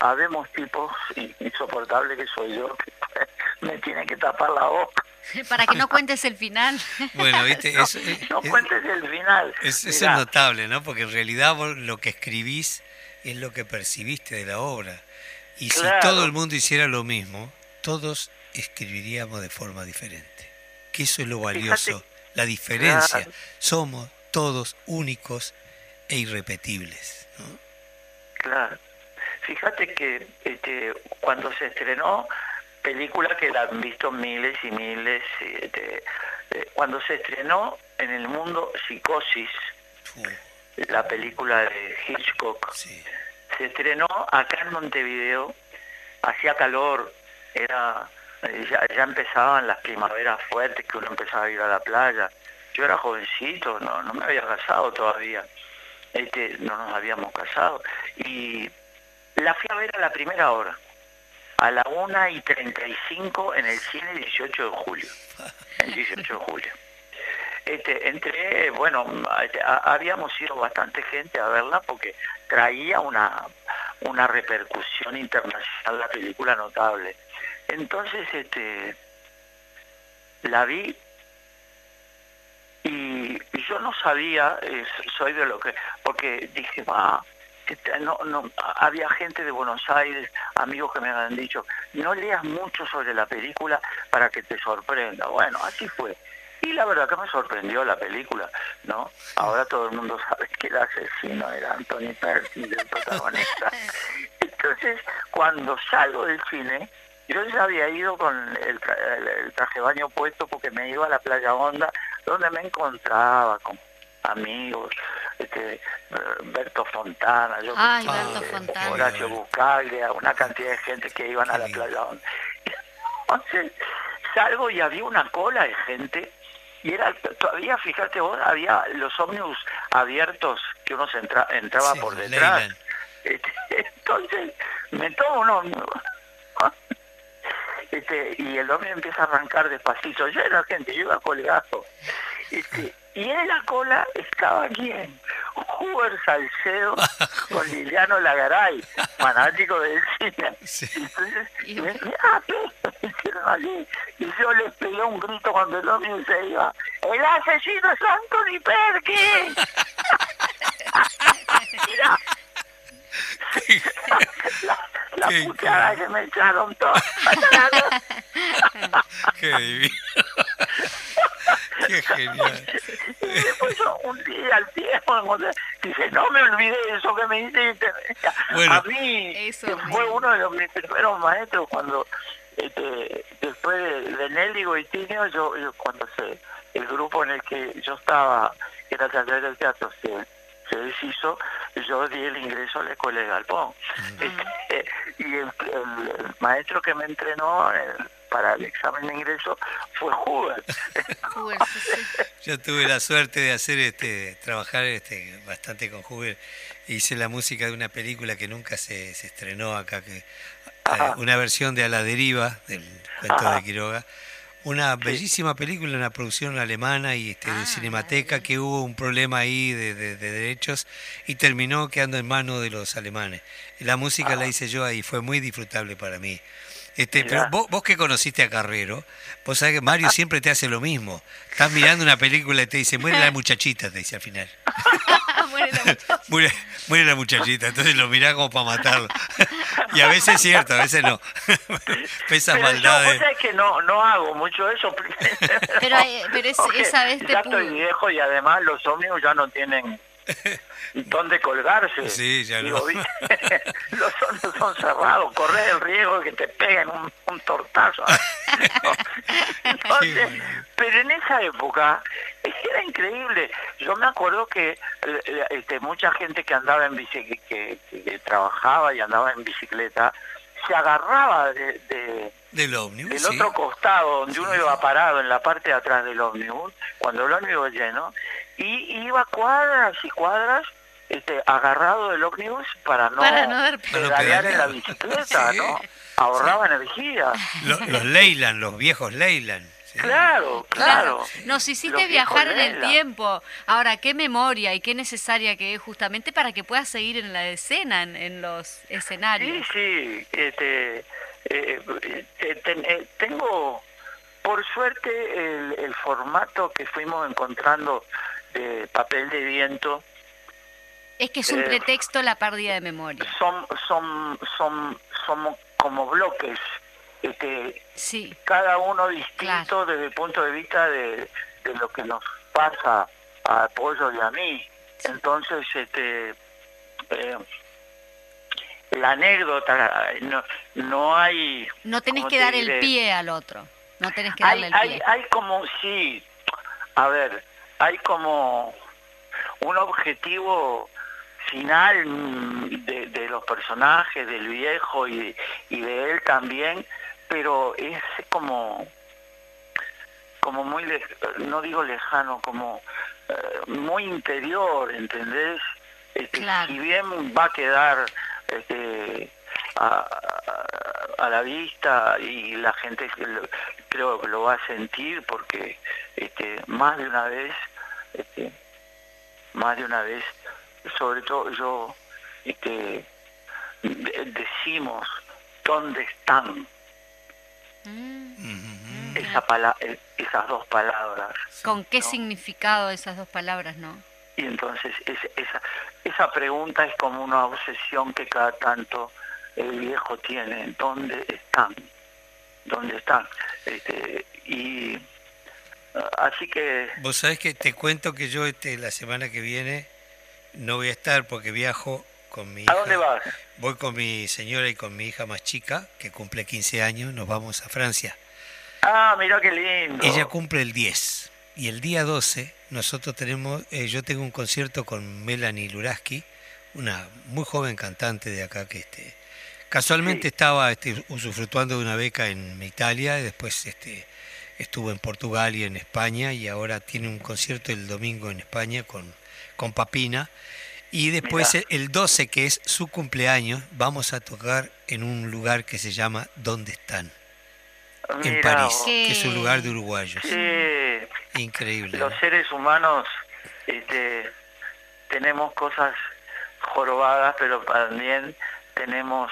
habemos tipos insoportables que soy yo que <laughs> me tiene que tapar la boca <laughs> Para que no cuentes el final. <laughs> Bueno, viste, <laughs> no, no cuentes el final. Es, es notable, ¿no? Porque en realidad vos lo que escribís es lo que percibiste de la obra. Y si todo el mundo hiciera lo mismo, todos escribiríamos de forma diferente. Que eso es lo valioso, la diferencia. Somos todos únicos e irrepetibles. Claro. Fíjate que este, cuando se estrenó, película que la han visto miles y miles, este, cuando se estrenó en el mundo Psicosis, la película de Hitchcock, se estrenó acá en Montevideo, hacía calor, era eh, ya, empezaban las primaveras fuertes que uno empezaba a ir a la playa. Yo era jovencito, no, no me había casado todavía, este, no nos habíamos casado. Y la fui a ver a la primera hora, a la 1 y 35 en el cine 18 de julio. El 18 de julio. Este, entre, bueno, habíamos ido bastante gente a verla porque traía una, una repercusión internacional la película notable. Entonces, este, la vi y yo no sabía, soy de lo que, porque dije, va, no, no, había gente de Buenos Aires, amigos que me habían dicho, no leas mucho sobre la película para que te sorprenda. Bueno, así fue. Y la verdad que me sorprendió la película, ¿no? Ahora todo el mundo sabe que el asesino era Anthony Perkins, el protagonista. <laughs> Entonces, cuando salgo del cine, yo ya había ido con el, traje de baño puesto porque me iba a la playa Honda, donde me encontraba con amigos, este, Berto Fontana, yo, Ay, Berto Fontana. Horacio Buscaglia, una cantidad de gente que iban a la playa. Entonces salgo y había una cola de gente y era todavía, fíjate vos, había los ómnibus abiertos que uno se entraba por detrás. Este, entonces me tomo un ómnibus este, y el hombre empieza a arrancar despacito. Yo era gente, yo iba colgado. Este, y en la cola estaba quién? Huber Salcedo <laughs> con Liliano Lagaray, fanático del cine. Entonces, y me ah, allí? Y yo les pegué un grito cuando el hombre se iba. ¡El asesino es Anthony Perkins! <laughs> Mira, <laughs> la, puteada que me echaron todos. Qué divino. <laughs> Qué genial. Y después un día al tiempo, dice, no me olvidé de eso que me hiciste. Bueno, a mí fue uno de los mis primeros maestros cuando este, después de, de Nelly Goitinio, yo, yo cuando se, el grupo en el que yo estaba, que era el del teatro, se se deshizo, yo di el ingreso a la escuela de Galpón. Este, <laughs> y el, maestro que me entrenó para el examen de ingreso fue Huber. <laughs> yo tuve la suerte de hacer este trabajar este bastante con Huber. Hice la música de una película que nunca se, se estrenó acá, que eh, una versión de A la deriva, del cuento de Quiroga una bellísima película, una producción alemana y este, de ah, Cinemateca, que hubo un problema ahí de, derechos y terminó quedando en manos de los alemanes. La música la hice yo ahí, fue muy disfrutable para mí. Este, pero vos, vos, que conociste a Carrero, vos sabés que Mario ah. siempre te hace lo mismo. Estás mirando una película y te dice, muere la muchachita, te dice al final. <laughs> muere, la muchachita. <laughs> muere, la muchachita, entonces lo mirás como para matarlo. <laughs> y a veces es cierto, a veces no. Pesa maldades. Yo, que no, no hago mucho eso. pero, pero es, esa vez te Ya estoy viejo y además los ómnibus ya no tienen dónde colgarse. Sí, ya no. <laughs> los son, son cerrados, correr el riesgo de que te peguen un, un tortazo. <laughs> pero en esa época era increíble. Yo me acuerdo que eh, este, mucha gente que andaba en bici, que, trabajaba y andaba en bicicleta, se agarraba de, del ómnibus, del otro costado donde uno iba parado en la parte de atrás del ómnibus, cuando el ómnibus lleno, y iba cuadras y cuadras este, agarrado del ómnibus para no, pedalear en la bicicleta, ¿no? Ahorraba energía. Los, Leyland, los viejos Leyland. Claro, claro, Nos hiciste viajar en el tiempo. Ahora, qué memoria y qué necesaria que es justamente para que puedas seguir en la escena, en, los escenarios. Sí, sí. Este, eh, eh, eh, tengo, por suerte, el, el formato que fuimos encontrando de papel de viento Es que es un Eh, pretexto la pérdida de memoria. son, son, son, somos como bloques, este, Sí, cada uno distinto desde el punto de vista de, de lo que nos pasa a Pollo y a mí. Entonces, este, eh, la anécdota, no, no hay... no tenés ¿cómo que te dar el pie al otro. No tenés que hay, darle el hay, pie. hay como, sí, a ver, hay como un objetivo final de, de los personajes, del viejo y, y de él también, pero es como, como muy, lej- no digo lejano, como eh, muy interior, ¿entendés? Este, Claro. Si bien va a quedar este, a, la vista y la gente lo- creo que lo va a sentir porque este, más de una vez, este, más de una vez, sobre todo yo, este, de- decimos dónde están Mm, esa pala- eh, esas dos palabras. ¿Con qué ¿no? significado esas dos palabras, no? Y entonces es- esa, esa pregunta es como una obsesión que cada tanto el viejo tiene. ¿Dónde están? ¿Dónde están? Este, y así que Vos sabés que te cuento que yo este, la semana que viene no voy a estar porque viajo con mi hija. ¿a dónde vas? Voy con mi señora y con mi hija más chica, que cumple 15 años, nos vamos a Francia. Ah, mira qué lindo. Ella cumple el 10 y el día 12 nosotros tenemos, eh, yo tengo un concierto con Melanie Luraski, una muy joven cantante de acá que este, casualmente Sí. estaba este, usufructuando de una beca en Italia y después este, estuvo en Portugal y en España y ahora tiene un concierto el domingo en España con, con Papina. Y después Mirá. el 12, que es su cumpleaños, vamos a tocar en un lugar que se llama ¿Dónde están? En París, vos. Que es un lugar de uruguayos. Increíble. los ¿no? seres humanos este, tenemos cosas jorobadas, pero también tenemos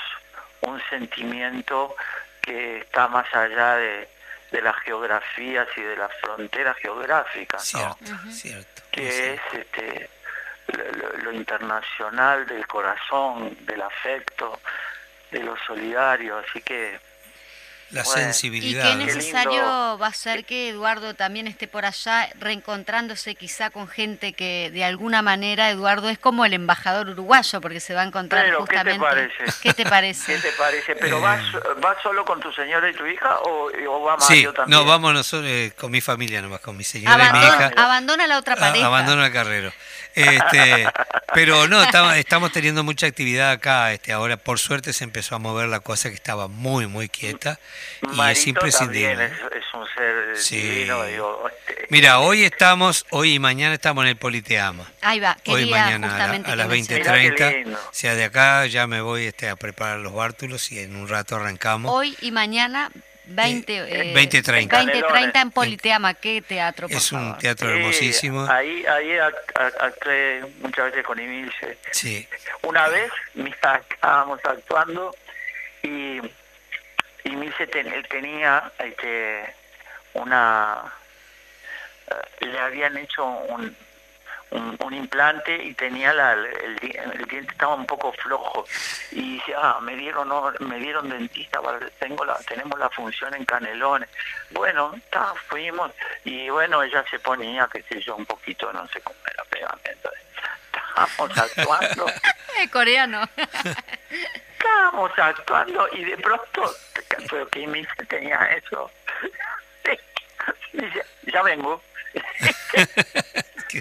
un sentimiento que está más allá de, de las geografías y de las fronteras geográficas, ¿no? Cierto, cierto. que Sí. es este, lo, lo- lo internacional del corazón, del afecto, de lo solidario, así que La Bueno. Y sensibilidad. qué necesario va a ser que Eduardo también esté por allá reencontrándose quizá con gente que de alguna manera Eduardo es como el embajador uruguayo porque se va a encontrar Pero, ¿qué te justamente. parece? ¿Qué te parece? ¿Qué te parece? ¿Pero Eh. vas, vas solo con tu señora y tu hija o, o va Sí, Mario también? no, vamos nosotros eh, con mi familia nomás, con mi señora y mi Abandona, hija. abandona la otra pareja. Abandono el carrero. Este, pero no, estamos, estamos teniendo mucha actividad acá. Este, ahora, por suerte, se empezó a mover la cosa que estaba muy, muy quieta. Y es Marito imprescindible. es, es un ser Sí. divino, digo. este, <laughs> Mira, hoy estamos, hoy y mañana estamos en el Politeama. Ahí va, Hoy y quería mañana a, la- a las que menciones. 20.30. Mirá qué lindo. O sea, de acá ya me voy este, a preparar los bártulos y en un rato arrancamos. Hoy y mañana 20, Eh, eh, 20:30. 20:30 en Politeama, qué teatro, por es un favor. teatro sí, hermosísimo. Ahí, ahí ac- ac- actué muchas veces con Emilce. Sí. Una vez, estábamos actuando y, y Milce ten- él tenía este, una... eh, le habían hecho un, un, un implante y tenía la, el, el diente estaba un poco flojo. Y dice ah me dieron no, me dieron dentista tengo la tenemos la función en Canelones bueno está, fuimos y bueno ella se ponía qué sé yo un poquito no sé cómo era pegamento. Estábamos <laughs> actuando. Coreano. <laughs> estábamos actuando y de pronto, pero que mi hija tenía eso, <laughs> dice, ya vengo. <laughs>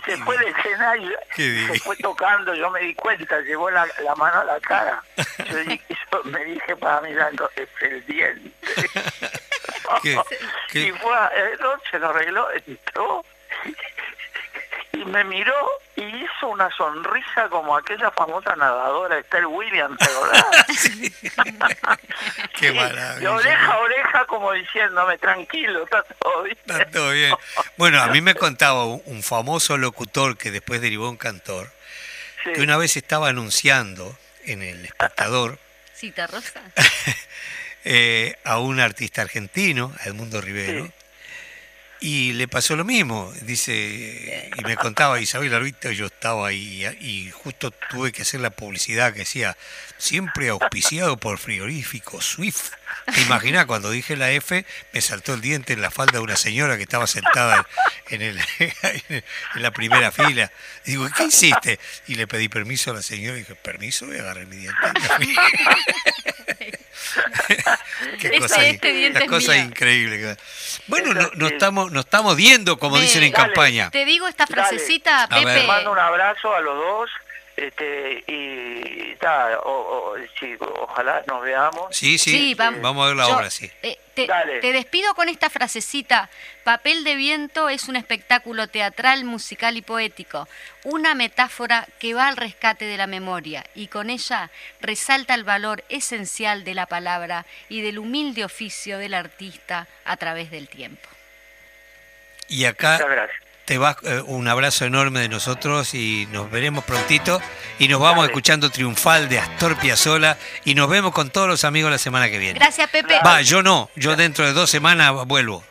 Se fue del escenario, se fue tocando, yo me di cuenta, llevó la, la mano a la cara. Yo, <laughs> me dije para mí, es el diente. Qué- qué- Y fue, a- eh, se lo arregló, entró y me miró y hizo una sonrisa como aquella famosa nadadora Esther Williams, ¿te acordás? <laughs> Qué Sí, maravilla. De oreja a oreja como diciéndome, tranquilo, está todo bien. Está todo bien. Bueno, a mí me contaba un, un famoso locutor que después derivó en cantor, Sí. que una vez estaba anunciando en El Espectador Cita Rosa. <laughs> eh, a un artista argentino, a Edmundo Rivero, Y le pasó lo mismo, dice, y me contaba Isabel Arbito, yo estaba ahí y justo tuve que hacer la publicidad que decía, siempre auspiciado por frigorífico Swift. ¿Te imaginas cuando dije la F, me saltó el diente en la falda de una señora que estaba sentada en, el, <laughs> en la primera fila? digo, ¿qué hiciste? Y le pedí permiso a la señora y dije, ¿permiso? Voy a agarrar mi diente. <laughs> Qué cosa, este cosa increíble. Bueno, no, no, estamos, no estamos viendo, como dicen en campaña. Te digo esta frasecita, Pepe. Te mando un abrazo a los dos este, y ta, o, ojalá nos veamos. Sí, sí, vamos, a ver la obra, sí. Eh, te, te, despido con esta frasecita. Papel de viento es un espectáculo teatral, musical y poético, una metáfora que va al rescate de la memoria y con ella resalta el valor esencial de la palabra y del humilde oficio del artista a través del tiempo. Y acá te vas eh, un abrazo enorme de nosotros y nos veremos prontito y nos vamos escuchando triunfal de Astor Piazzolla y nos vemos con todos los amigos la semana que viene. Gracias Pepe. Va, yo no, yo dentro de dos semanas vuelvo.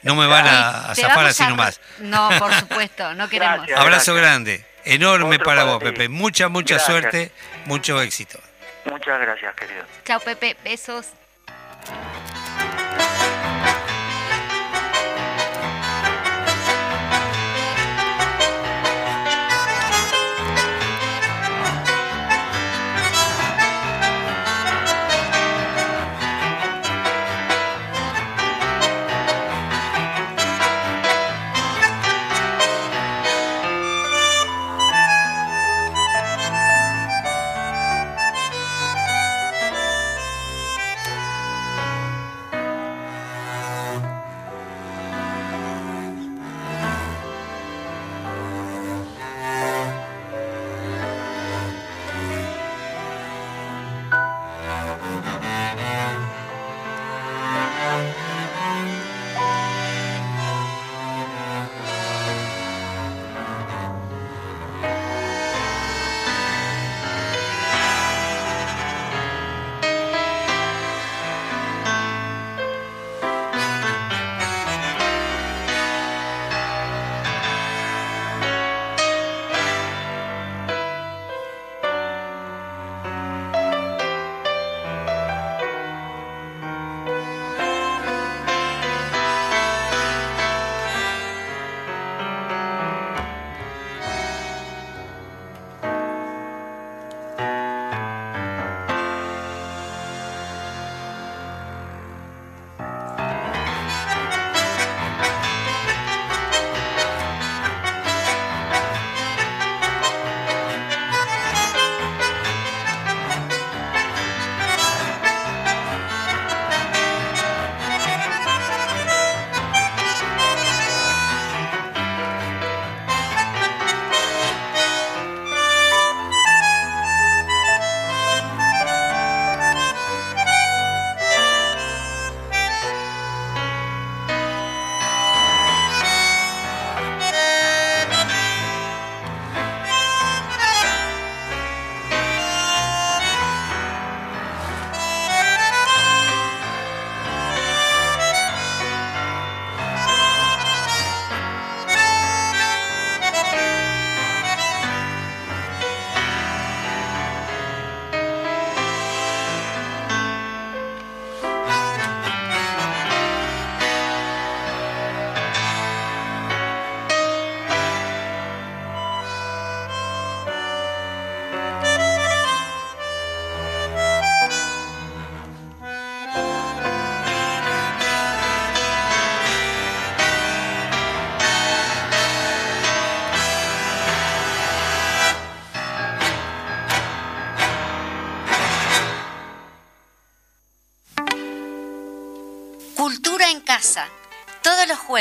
No me van a, zafar así nomás. No, por supuesto, no queremos. Abrazo grande, enorme para, vos, Pepe. Mucha, mucha suerte, mucho éxito. Muchas gracias, querido. Chao, Pepe. Besos.